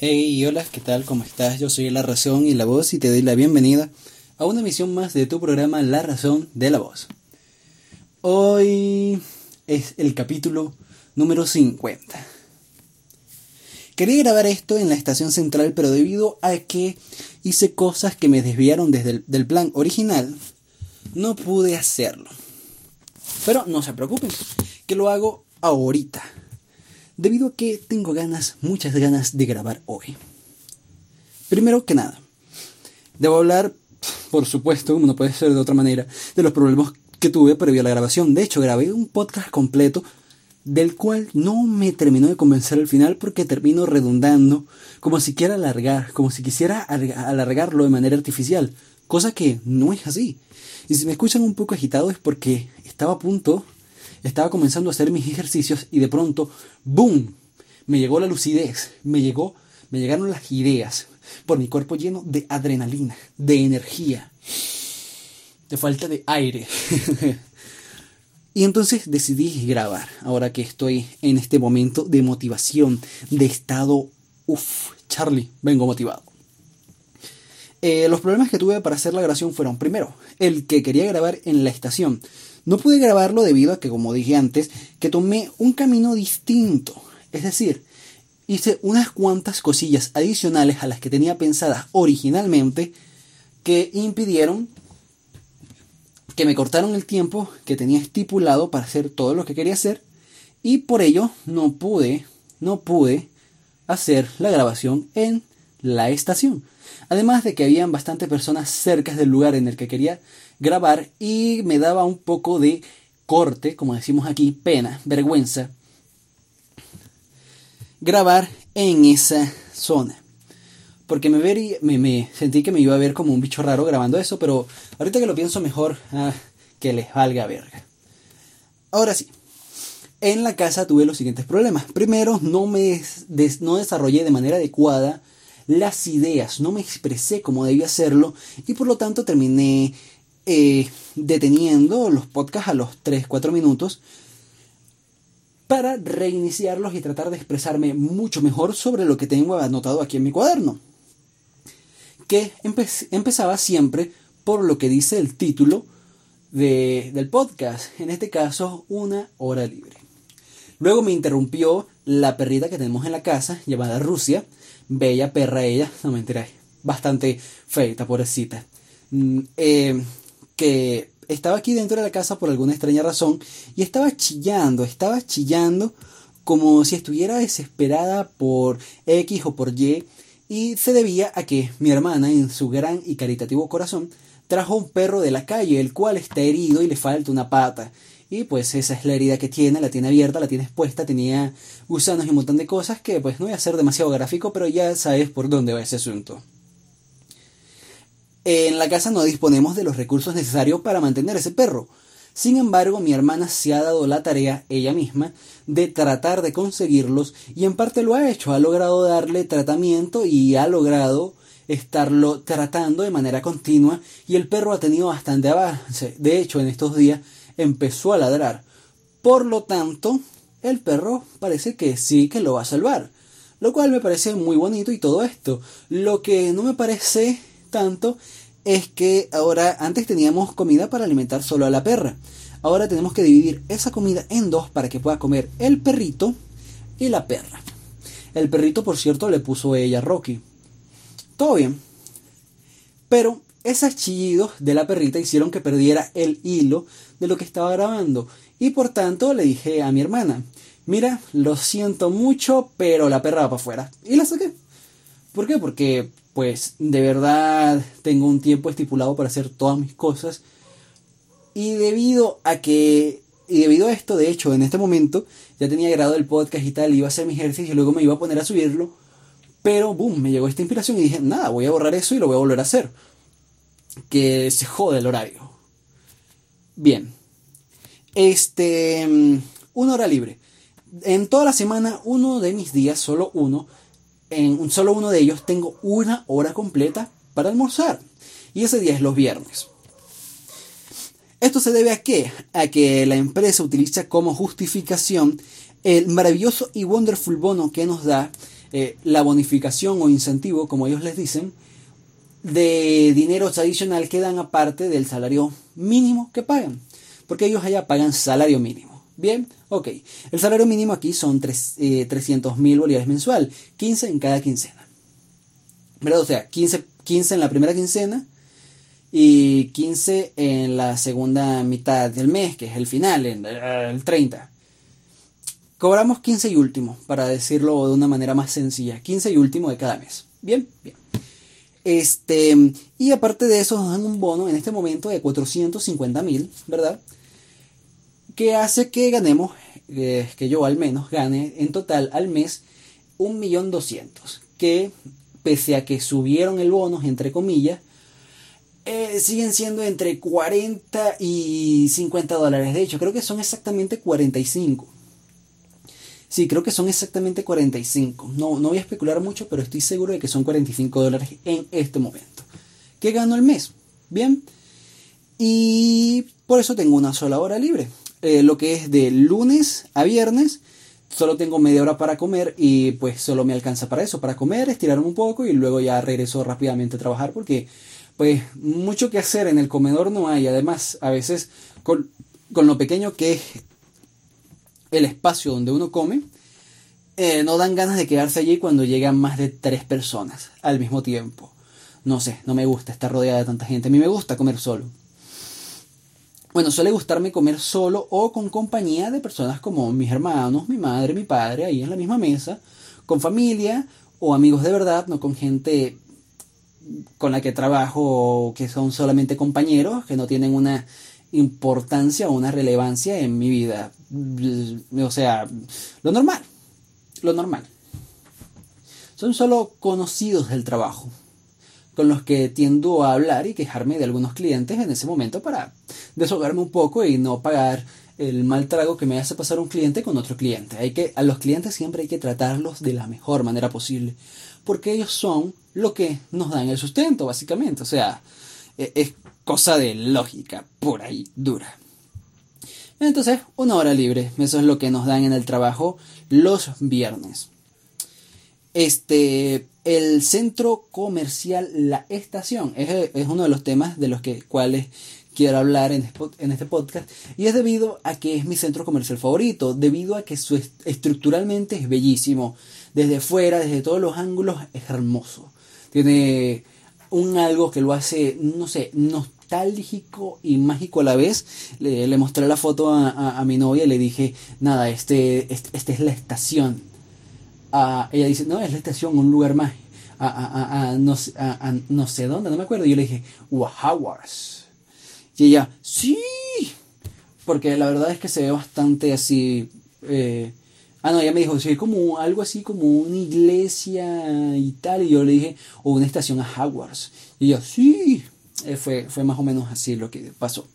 Hey, hola, ¿qué tal? ¿Cómo estás? Yo soy La Razón y la Voz y te doy la bienvenida a una emisión más de tu programa La Razón de la Voz. Hoy es el capítulo número 50. Quería grabar esto en la estación central, pero debido a que hice cosas que me desviaron desde el del plan original, no pude hacerlo. Pero no se preocupen, que lo hago ahorita debido a que tengo ganas, muchas ganas de grabar hoy. Primero que nada, debo hablar, por supuesto, como no puede ser de otra manera, de los problemas que tuve previo a la grabación. De hecho, grabé un podcast completo del cual no me terminó de convencer al final porque termino redundando como si quiera alargar, como si quisiera alargarlo de manera artificial, cosa que no es así. Y si me escuchan un poco agitado es porque estaba a punto estaba comenzando a hacer mis ejercicios y de pronto, ¡boom! Me llegó la lucidez, me llegó, me llegaron las ideas por mi cuerpo lleno de adrenalina, de energía, de falta de aire. y entonces decidí grabar, ahora que estoy en este momento de motivación, de estado, uff, Charlie, vengo motivado. Eh, los problemas que tuve para hacer la grabación fueron, primero, el que quería grabar en la estación. No pude grabarlo debido a que, como dije antes, que tomé un camino distinto. Es decir, hice unas cuantas cosillas adicionales a las que tenía pensadas originalmente que impidieron que me cortaron el tiempo que tenía estipulado para hacer todo lo que quería hacer y por ello no pude, no pude hacer la grabación en la estación. Además de que habían bastante personas cerca del lugar en el que quería grabar y me daba un poco de corte, como decimos aquí, pena, vergüenza, grabar en esa zona. Porque me, me, me, sentí que me iba a ver como un bicho raro grabando eso, pero ahorita que lo pienso mejor, ah, que les valga verga. Ahora sí, en la casa tuve los siguientes problemas. Primero, no, me no desarrollé de manera adecuada las ideas, no me expresé como debía hacerlo y por lo tanto terminé eh, deteniendo los podcasts a los 3-4 minutos para reiniciarlos y tratar de expresarme mucho mejor sobre lo que tengo anotado aquí en mi cuaderno. Que empezaba siempre por lo que dice el título del podcast, en este caso una hora libre. Luego me interrumpió la perrita que tenemos en la casa, llamada Rusia, bella perra ella, no me enteré, bastante feita, pobrecita. Mm, eh, que estaba aquí dentro de la casa por alguna extraña razón y estaba chillando, estaba chillando como si estuviera desesperada por X o por Y y se debía a que mi hermana en su gran y caritativo corazón trajo un perro de la calle el cual está herido y le falta una pata y pues esa es la herida que tiene, la tiene abierta, la tiene expuesta, tenía gusanos y un montón de cosas que pues no voy a ser demasiado gráfico, pero ya sabes por dónde va ese asunto. En la casa no disponemos de los recursos necesarios para mantener ese perro. Sin embargo, mi hermana se ha dado la tarea, ella misma, de tratar de conseguirlos y en parte lo ha hecho. Ha logrado darle tratamiento y ha logrado estarlo tratando de manera continua y el perro ha tenido bastante avance. De hecho, en estos días empezó a ladrar. Por lo tanto, el perro parece que sí que lo va a salvar. Lo cual me parece muy bonito y todo esto. Lo que no me parece tanto es que ahora antes teníamos comida para alimentar solo a la perra. Ahora tenemos que dividir esa comida en dos para que pueda comer el perrito y la perra. El perrito, por cierto, le puso ella Rocky. Todo bien. Pero esos chillidos de la perrita hicieron que perdiera el hilo de lo que estaba grabando. Y por tanto le dije a mi hermana, mira, lo siento mucho, pero la perra va para afuera. Y la saqué. ¿Por qué? Porque pues de verdad tengo un tiempo estipulado para hacer todas mis cosas. Y debido a que, y debido a esto, de hecho, en este momento ya tenía grabado el podcast y tal, iba a hacer mis ejercicios y luego me iba a poner a subirlo. Pero, boom, me llegó esta inspiración y dije, nada, voy a borrar eso y lo voy a volver a hacer. Que se jode el horario. Bien. Este, mm, una hora libre. En toda la semana, uno de mis días, solo uno, en un solo uno de ellos tengo una hora completa para almorzar. Y ese día es los viernes. ¿Esto se debe a qué? A que la empresa utiliza como justificación el maravilloso y wonderful bono que nos da eh, la bonificación o incentivo, como ellos les dicen, de dinero adicional que dan aparte del salario mínimo que pagan. Porque ellos allá pagan salario mínimo. Bien, ok. El salario mínimo aquí son 300 eh, mil bolívares mensual, 15 en cada quincena. ¿Verdad? O sea, 15, 15 en la primera quincena y 15 en la segunda mitad del mes, que es el final, el 30. Cobramos 15 y último, para decirlo de una manera más sencilla. 15 y último de cada mes. Bien, bien. Este, y aparte de eso nos dan un bono en este momento de 450 mil, ¿verdad? Que hace que ganemos, eh, que yo al menos gane en total al mes 1.200.000, que pese a que subieron el bono, entre comillas, eh, siguen siendo entre 40 y 50 dólares. De hecho, creo que son exactamente 45. Sí, creo que son exactamente 45. No, no voy a especular mucho, pero estoy seguro de que son 45 dólares en este momento. ¿Qué gano al mes? Bien. Y por eso tengo una sola hora libre. Eh, lo que es de lunes a viernes. Solo tengo media hora para comer y pues solo me alcanza para eso, para comer, estirarme un poco y luego ya regreso rápidamente a trabajar porque pues mucho que hacer en el comedor no hay. Además, a veces con, con lo pequeño que es el espacio donde uno come, eh, no dan ganas de quedarse allí cuando llegan más de tres personas al mismo tiempo. No sé, no me gusta estar rodeada de tanta gente. A mí me gusta comer solo. Bueno, suele gustarme comer solo o con compañía de personas como mis hermanos, mi madre, mi padre, ahí en la misma mesa, con familia o amigos de verdad, no con gente con la que trabajo que son solamente compañeros, que no tienen una importancia o una relevancia en mi vida. O sea, lo normal, lo normal. Son solo conocidos del trabajo, con los que tiendo a hablar y quejarme de algunos clientes en ese momento para deshogarme un poco y no pagar el mal trago que me hace pasar un cliente con otro cliente. Hay que, a los clientes siempre hay que tratarlos de la mejor manera posible, porque ellos son lo que nos dan el sustento, básicamente. O sea, e, es cosa de lógica, por ahí dura. Entonces, una hora libre, eso es lo que nos dan en el trabajo los viernes. Este, el centro comercial La Estación es, es uno de los temas de los que, cuales quiero hablar en, en este podcast y es debido a que es mi centro comercial favorito, debido a que su estructuralmente es bellísimo, desde fuera, desde todos los ángulos es hermoso. Tiene un algo que lo hace, no sé, nostálgico y mágico a la vez. Le, mostré la foto a, mi novia y le dije, nada, este, este, es la estación. Ella dice, no, es la estación, un lugar más. no, no, sé dónde, no me acuerdo. Y yo le dije, Wahawas. Y ella, sí. Porque la verdad es que se ve bastante así. Eh, ah, no, ella me dijo, sí, como algo así como una iglesia y tal. Y yo le dije, o una estación a Hogwarts. Y ella, sí. Eh, fue, fue más o menos así lo que pasó.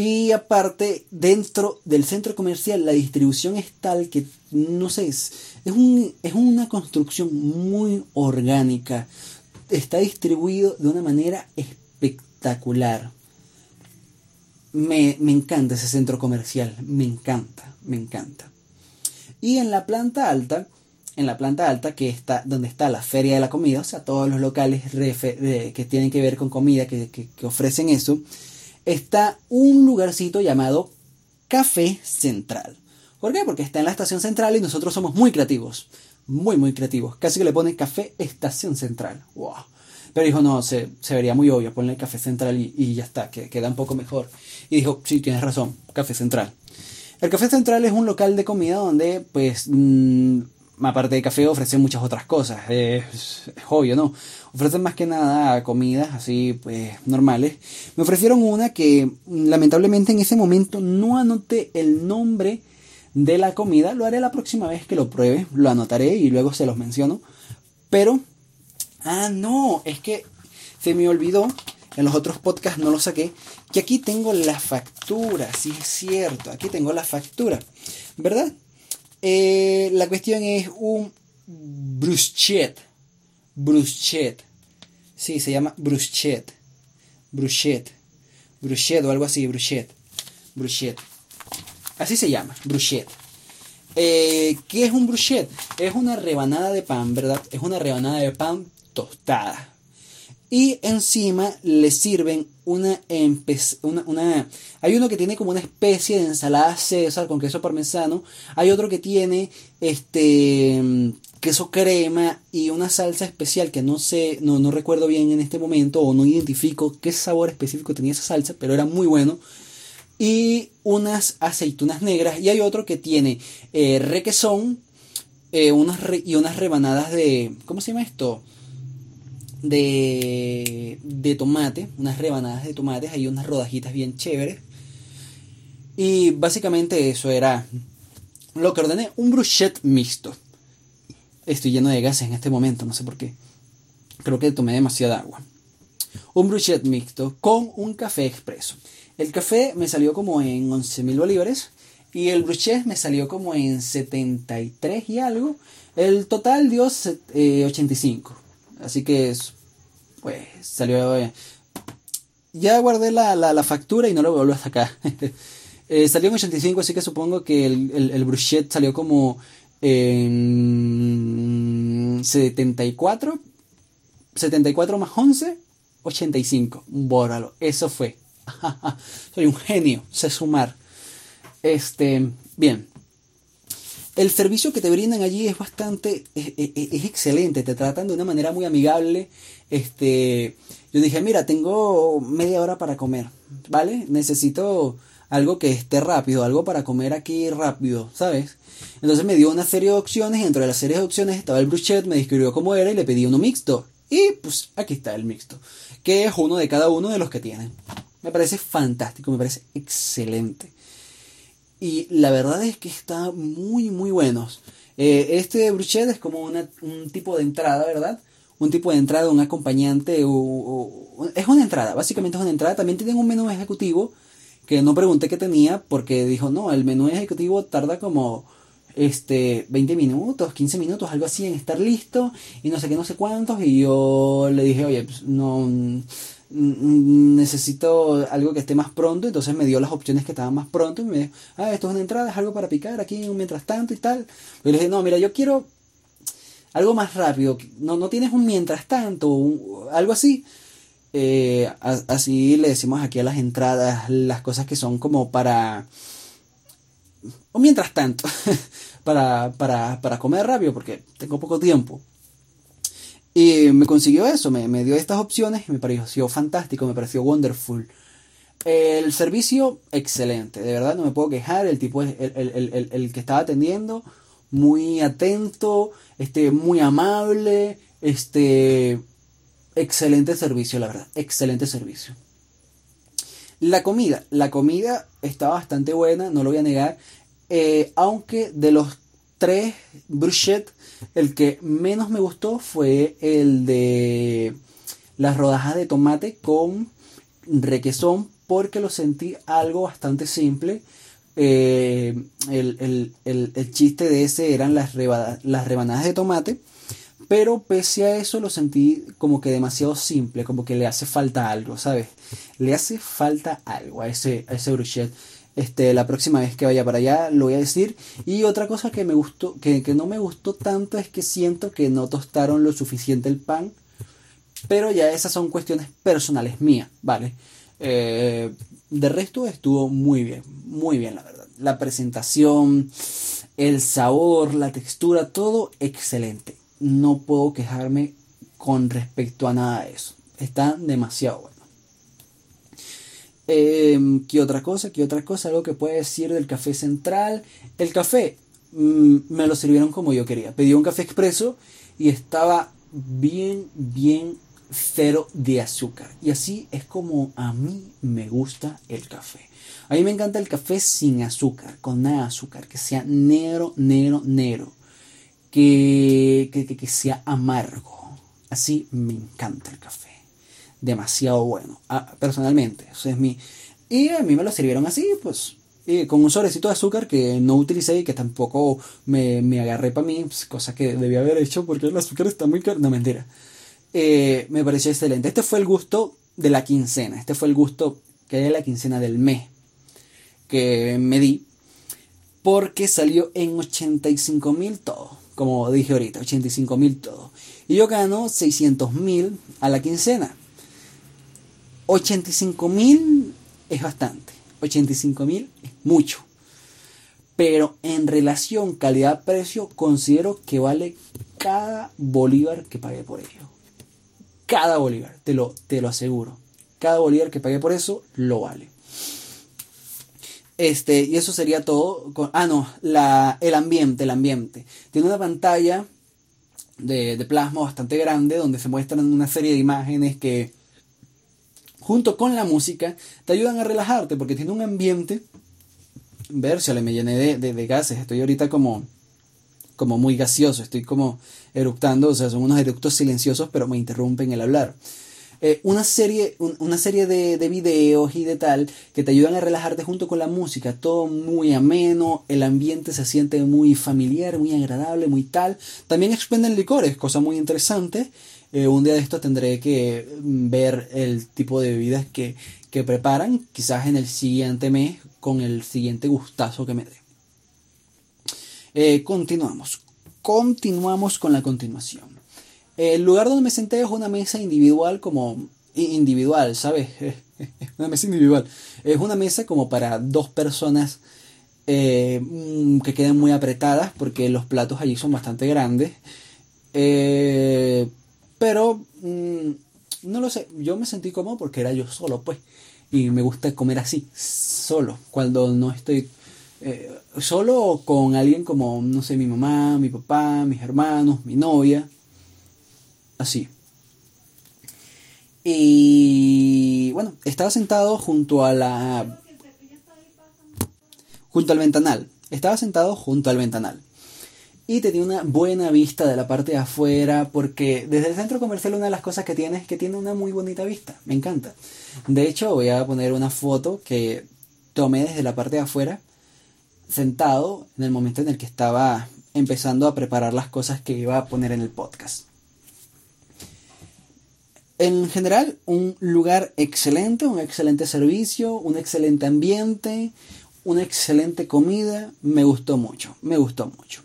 Y aparte, dentro del centro comercial, la distribución es tal que, no sé, es, es, un, es una construcción muy orgánica. Está distribuido de una manera espectacular. Me, me encanta ese centro comercial, me encanta, me encanta. Y en la planta alta en la planta alta, que está donde está la feria de la comida, o sea, todos los locales que tienen que ver con comida, que, ofrecen eso, está un lugarcito llamado Café Central. ¿Por qué? Porque está en la estación central y nosotros somos muy creativos. Muy, muy creativos. Casi que le pone Café Estación Central. ¡Wow! Pero dijo, no, se, vería muy obvio, ponle Café Central y, ya está, que queda un poco mejor. Y dijo, sí, tienes razón, Café Central. El Café Central es un local de comida donde, pues, mm, aparte de café, ofrecen muchas otras cosas. Es, obvio, ¿no? Ofrecen más que nada comidas así, pues, normales. Me ofrecieron una que, lamentablemente, en ese momento no anoté el nombre de la comida. Lo haré la próxima vez que lo pruebe. Lo anotaré y luego se los menciono. Pero, ah, no, es que se me olvidó. En los otros podcasts no lo saqué. Que aquí tengo la factura. Sí, es cierto. Aquí tengo la factura. ¿Verdad? Eh, la cuestión es un bruschet. Bruschet. Sí, se llama bruschet. Bruschet. Bruschet o algo así, bruschet. Bruschet. Así se llama, bruschet. Eh, ¿Qué es un bruchet? Es una rebanada de pan, ¿verdad? Es una rebanada de pan tostada. Y encima le sirven una, una, una, Hay uno que tiene como una especie de ensalada César con queso parmesano. Hay otro que tiene este queso crema y una salsa especial que no sé, no, no recuerdo bien en este momento o no identifico qué sabor específico tenía esa salsa, pero era muy bueno. Y unas aceitunas negras. Y hay otro que tiene eh, requesón eh, unas y unas rebanadas de... ¿Cómo se llama esto? De, de tomate, unas rebanadas de tomates, hay unas rodajitas bien chéveres. Y básicamente eso era lo que ordené, un bruchet mixto. Estoy lleno de gases en este momento, no sé por qué. Creo que tomé demasiada agua. Un bruchet mixto con un café expreso. El café me salió como en 11 mil bolívares y el bruchet me salió como en 73 y algo. El total dio 85. Así que, pues, salió... Eh, ya guardé la, la, factura y no lo vuelvo a sacar. eh, salió en 85, así que supongo que el, el, salió como en 74. 74 más 11, 85. Bóralo. Eso fue. Soy un genio. Sé sumar. Este, bien. El servicio que te brindan allí es bastante, es, excelente, te tratan de una manera muy amigable. Este, yo dije, mira, tengo media hora para comer, ¿vale? Necesito algo que esté rápido, algo para comer aquí rápido, ¿sabes? Entonces me dio una serie de opciones y dentro de la serie de opciones estaba el bruchet, me describió cómo era y le pedí uno mixto. Y pues aquí está el mixto, que es uno de cada uno de los que tienen. Me parece fantástico, me parece excelente. Y la verdad es que está muy, muy buenos. Eh, este bruchet es como un tipo de entrada, ¿verdad? Un tipo de entrada, un acompañante. O, es una entrada, básicamente es una entrada. También tienen un menú ejecutivo que no pregunté qué tenía porque dijo, no, el menú ejecutivo tarda como este 20 minutos, 15 minutos, algo así en estar listo y no sé qué, no sé cuántos. Y yo le dije, oye, pues no necesito algo que esté más pronto, entonces me dio las opciones que estaban más pronto y me dijo, ah, esto es una entrada, es algo para picar aquí mientras tanto y tal. Y le dije, no, mira, yo quiero algo más rápido, no, no tienes un mientras tanto, algo así. Eh, así le decimos aquí a las entradas las cosas que son como para... O mientras tanto, para, para, para comer rápido, porque tengo poco tiempo. Y me consiguió eso, me, me dio estas opciones y me pareció fantástico, me pareció wonderful. El servicio, excelente, de verdad no me puedo quejar, el tipo, el, el, el, que estaba atendiendo, muy atento, este, muy amable, este, excelente servicio, la verdad, excelente servicio. La comida, la comida está bastante buena, no lo voy a negar, eh, aunque de los tres bruschetta, el que menos me gustó fue el de las rodajas de tomate con requesón porque lo sentí algo bastante simple. Eh, el, chiste de ese eran las, las rebanadas de tomate, pero pese a eso lo sentí como que demasiado simple, como que le hace falta algo, ¿sabes? Le hace falta algo a ese, a ese. Este, la próxima vez que vaya para allá lo voy a decir. Y otra cosa que me gustó, que, no me gustó tanto es que siento que no tostaron lo suficiente el pan. Pero ya esas son cuestiones personales mías, ¿vale? Eh, de resto estuvo muy bien, muy bien la verdad. La presentación, el sabor, la textura, todo excelente. No puedo quejarme con respecto a nada de eso. Está demasiado bueno. Eh, ¿Qué otra cosa? ¿Qué otra cosa? Algo que puede decir del café central. El café mm, me lo sirvieron como yo quería. Pedí un café expreso y estaba bien, bien cero de azúcar. Y así es como a mí me gusta el café. A mí me encanta el café sin azúcar, con nada de azúcar, que sea negro, negro, negro. Que, que, que sea amargo. Así me encanta el café demasiado bueno. Ah, personalmente, eso es mi... Y a mí me lo sirvieron así, pues, con un sobrecito de azúcar que no utilicé y que tampoco me, me agarré para mí, pues, cosa que debía haber hecho porque el azúcar está muy caro. No, mentira. Eh, me pareció excelente. Este fue el gusto de la quincena. Este fue el gusto que de la quincena del mes que me di. porque salió en 85 mil todo, como dije ahorita, 85 mil todo. Y yo gano 600 mil a la quincena. 85 mil es bastante, 85 mil es mucho. Pero en relación calidad-precio considero que vale cada bolívar que pagué por ello. Cada bolívar, te lo, te lo aseguro. Cada bolívar que pagué por eso lo vale. Este, y eso sería todo. ah, no, la, el ambiente, el ambiente. Tiene una pantalla de, de plasma bastante grande donde se muestran una serie de imágenes que, junto con la música, te ayudan a relajarte porque tiene un ambiente. Ver, si me llené de, de, de, gases. Estoy ahorita como, como muy gaseoso. Estoy como eructando. O sea, son unos eructos silenciosos, pero me interrumpen el hablar. Eh, una serie, una serie de, de, videos y de tal que te ayudan a relajarte junto con la música, todo muy ameno, el ambiente se siente muy familiar, muy agradable, muy tal. También expenden licores, cosa muy interesante. Eh, un día de esto tendré que mm, ver el tipo de bebidas que, que preparan, quizás en el siguiente mes, con el siguiente gustazo que me dé. Eh, continuamos. Continuamos con la continuación. El lugar donde me senté es una mesa individual como individual, ¿sabes? una mesa individual. Es una mesa como para dos personas eh, mm, que queden muy apretadas porque los platos allí son bastante grandes. Eh, pero mm, no lo sé, yo me sentí cómodo porque era yo solo, pues. Y me gusta comer así, solo, cuando no estoy eh, solo con alguien como, no sé, mi mamá, mi papá, mis hermanos, mi novia así. Y bueno, estaba sentado junto a la... junto al ventanal. Estaba sentado junto al ventanal. Y tenía una buena vista de la parte de afuera porque desde el centro comercial una de las cosas que tiene es que tiene una muy bonita vista. Me encanta. De hecho voy a poner una foto que tomé desde la parte de afuera sentado en el momento en el que estaba empezando a preparar las cosas que iba a poner en el podcast. En general, un lugar excelente, un excelente servicio, un excelente ambiente, una excelente comida. Me gustó mucho, me gustó mucho.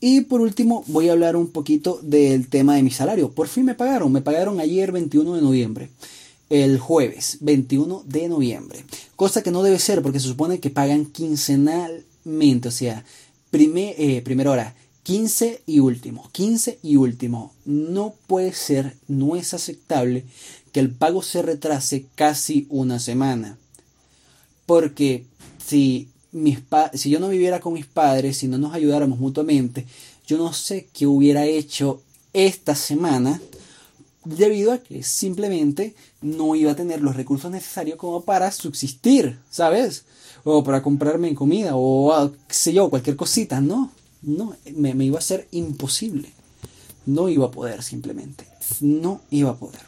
Y por último, voy a hablar un poquito del tema de mi salario. Por fin me pagaron, me pagaron ayer 21 de noviembre. El jueves 21 de noviembre. Cosa que no debe ser porque se supone que pagan quincenalmente. O sea, primer, eh, primera hora, 15 y último, 15 y último. No puede ser, no es aceptable que el pago se retrase casi una semana. Porque si, mis si yo no viviera con mis padres, si no nos ayudáramos mutuamente, yo no sé qué hubiera hecho esta semana debido a que simplemente no iba a tener los recursos necesarios como para subsistir, ¿sabes? O para comprarme comida o ah, qué sé yo, cualquier cosita, ¿no? No, me, iba a ser imposible. No iba a poder simplemente. No iba a poder.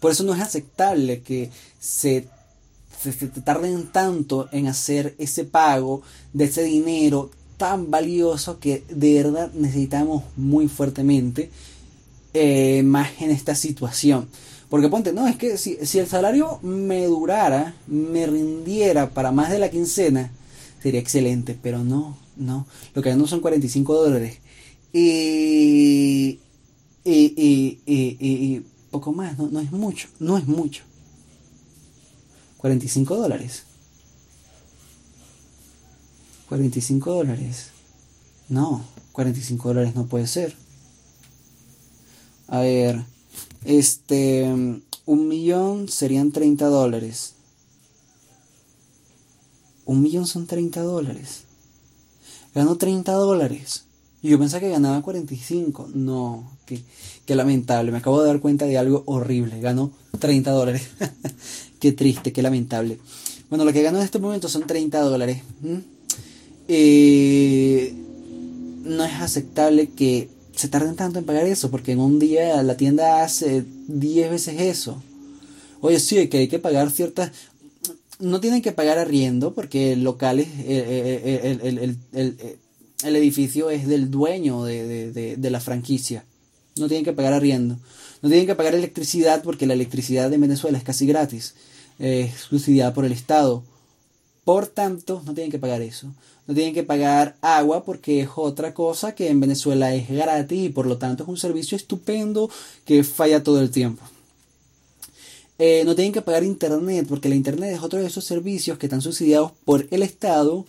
Por eso no es aceptable que se, se, tarden tanto en hacer ese pago de ese dinero tan valioso que de verdad necesitamos muy fuertemente eh, más en esta situación. Porque ponte, no, es que si, si, el salario me durara, me rindiera para más de la quincena, sería excelente, pero no, no, lo que gano son 45 dólares. Y, y, y, poco más, no, no es mucho, no es mucho. 45 dólares. 45 dólares. No, 45 dólares no puede ser. A ver, este, un millón serían 30 dólares. Un millón son 30 dólares. Ganó 30 dólares. Y yo pensaba que ganaba 45. No, qué, qué lamentable. Me acabo de dar cuenta de algo horrible. Ganó 30 dólares. qué triste, qué lamentable. Bueno, lo que ganó en este momento son 30 dólares. Eh, no es aceptable que se tarden tanto en pagar eso, porque en un día la tienda hace 10 veces eso. Oye, sí, que hay que pagar ciertas no tienen que pagar arriendo porque el local el, edificio es del dueño de, la franquicia. No tienen que pagar arriendo. No tienen que pagar electricidad porque la electricidad de Venezuela es casi gratis. Es subsidiada por el Estado. Por tanto, no tienen que pagar eso. No tienen que pagar agua porque es otra cosa que en Venezuela es gratis y por lo tanto es un servicio estupendo que falla todo el tiempo. Eh, no tienen que pagar internet porque la internet es otro de esos servicios que están subsidiados por el Estado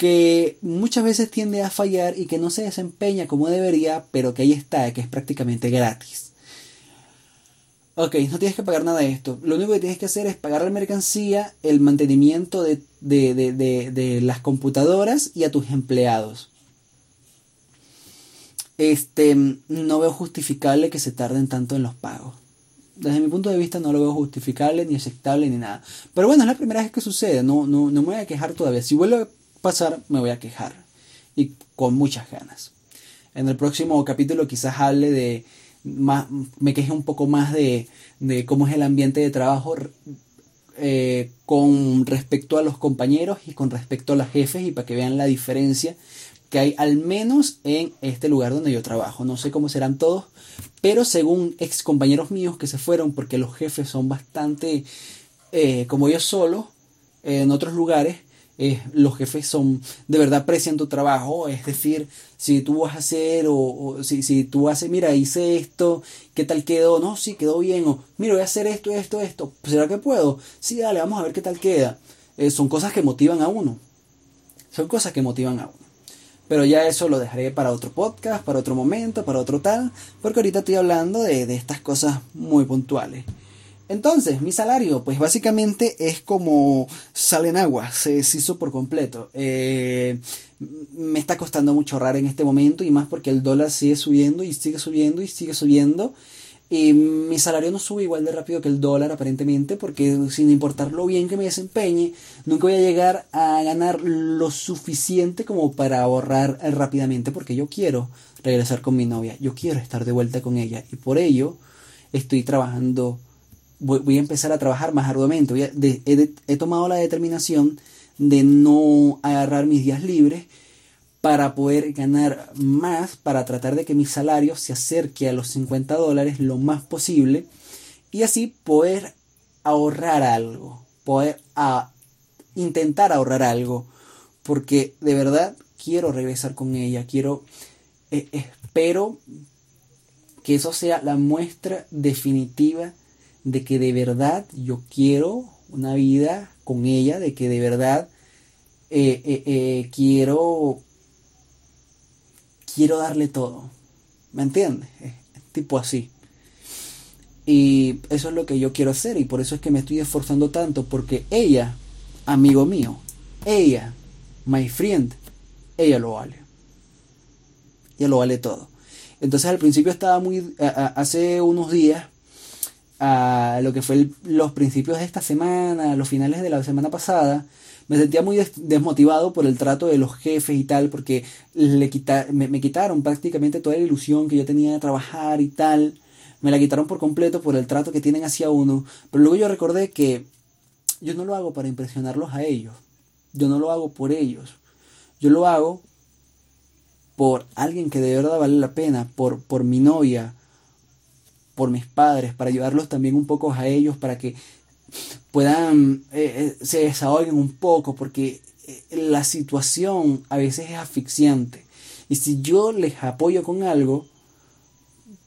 que muchas veces tiende a fallar y que no se desempeña como debería, pero que ahí está, que es prácticamente gratis. Ok, no tienes que pagar nada de esto. Lo único que tienes que hacer es pagar la mercancía, el mantenimiento de, de, las computadoras y a tus empleados. Este, no veo justificable que se tarden tanto en los pagos. Desde mi punto de vista no lo veo justificable, ni aceptable, ni nada. Pero bueno, es la primera vez que sucede. No, no, no me voy a quejar todavía. Si vuelve pasar, me voy a quejar. Y con muchas ganas. En el próximo capítulo quizás hable de, más, me queje un poco más de, de cómo es el ambiente de trabajo eh, con respecto a los compañeros y con respecto a las jefes y para que vean la diferencia que hay al menos en este lugar donde yo trabajo. No sé cómo serán todos, pero según ex compañeros míos que se fueron porque los jefes son bastante eh, como yo solo en otros lugares, los jefes son, de verdad aprecian tu trabajo, es decir, si tú vas a hacer o, si, si tú haces, mira, hice esto, ¿qué tal quedó? No, sí, quedó bien, o mira, voy a hacer esto, esto, esto, ¿será que puedo? Sí, dale, vamos a ver qué tal queda. Eh, son cosas que motivan a uno, son cosas que motivan a uno. Pero ya eso lo dejaré para otro podcast, para otro momento, para otro tal, porque ahorita estoy hablando de, de estas cosas muy puntuales. Entonces, mi salario, pues básicamente es como sale en agua, se deshizo por completo. Eh, me está costando mucho ahorrar en este momento y más porque el dólar sigue subiendo y sigue subiendo y sigue subiendo. Y mi salario no sube igual de rápido que el dólar aparentemente porque sin importar lo bien que me desempeñe, nunca voy a llegar a ganar lo suficiente como para ahorrar rápidamente porque yo quiero regresar con mi novia, yo quiero estar de vuelta con ella y por ello estoy trabajando voy, a empezar a trabajar más arduamente. he, tomado la determinación de no agarrar mis días libres para poder ganar más, para tratar de que mi salario se acerque a los 50 dólares lo más posible y así poder ahorrar algo, poder a, intentar ahorrar algo, porque de verdad quiero regresar con ella, quiero, eh, espero que eso sea la muestra definitiva de que de verdad yo quiero una vida con ella, de que de verdad eh, eh, eh, quiero quiero darle todo. ¿Me entiendes? tipo así. Y eso es lo que yo quiero hacer y por eso es que me estoy esforzando tanto porque ella, amigo mío, ella, my friend, ella lo vale. Ella lo vale todo. Entonces al principio estaba muy, hace unos días a lo que fue los principios de esta semana, los finales de la semana pasada, me sentía muy desmotivado por el trato de los jefes y tal, porque le me, quitaron prácticamente toda la ilusión que yo tenía de trabajar y tal. Me la quitaron por completo por el trato que tienen hacia uno. Pero luego yo recordé que yo no lo hago para impresionarlos a ellos. Yo no lo hago por ellos. Yo lo hago por alguien que de verdad vale la pena, por, por mi novia, por mis padres, para ayudarlos también un poco a ellos, para que puedan, eh, eh, se desahoguen un poco, porque eh, la situación a veces es asfixiante. Y si yo les apoyo con algo,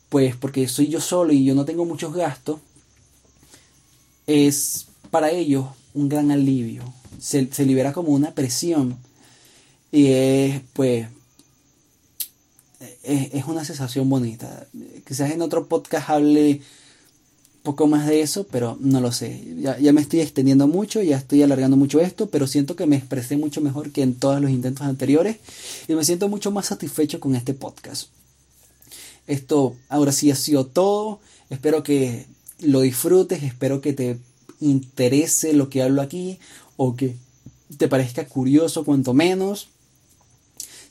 pues porque soy yo solo y yo no tengo muchos gastos, es para ellos un gran alivio. Se, se libera como una presión. Y es, pues, es, una sensación bonita. Quizás en otro podcast hable poco más de eso, pero no lo sé. Ya, ya, me estoy extendiendo mucho, ya estoy alargando mucho esto, pero siento que me expresé mucho mejor que en todos los intentos anteriores y me siento mucho más satisfecho con este podcast. Esto ahora sí ha sido todo. Espero que lo disfrutes, espero que te interese lo que hablo aquí o que te parezca curioso cuanto menos.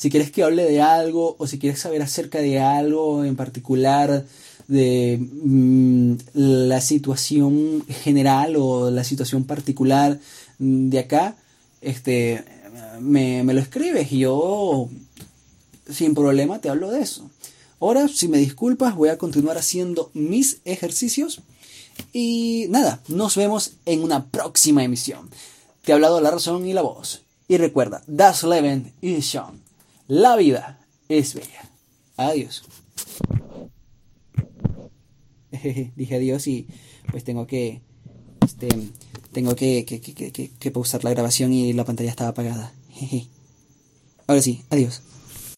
Si quieres que hable de algo o si quieres saber acerca de algo en particular, de mm, la situación general o la situación particular de acá, este, me, me lo escribes y yo sin problema te hablo de eso. Ahora, si me disculpas, voy a continuar haciendo mis ejercicios. Y nada, nos vemos en una próxima emisión. te ha hablado la razón y la voz. Y recuerda, Das Leben ist schon. La vida es bella. Adiós. Dije adiós y pues tengo que este tengo que, que, que, que, pausar la grabación y la pantalla estaba apagada. Ahora sí, adiós.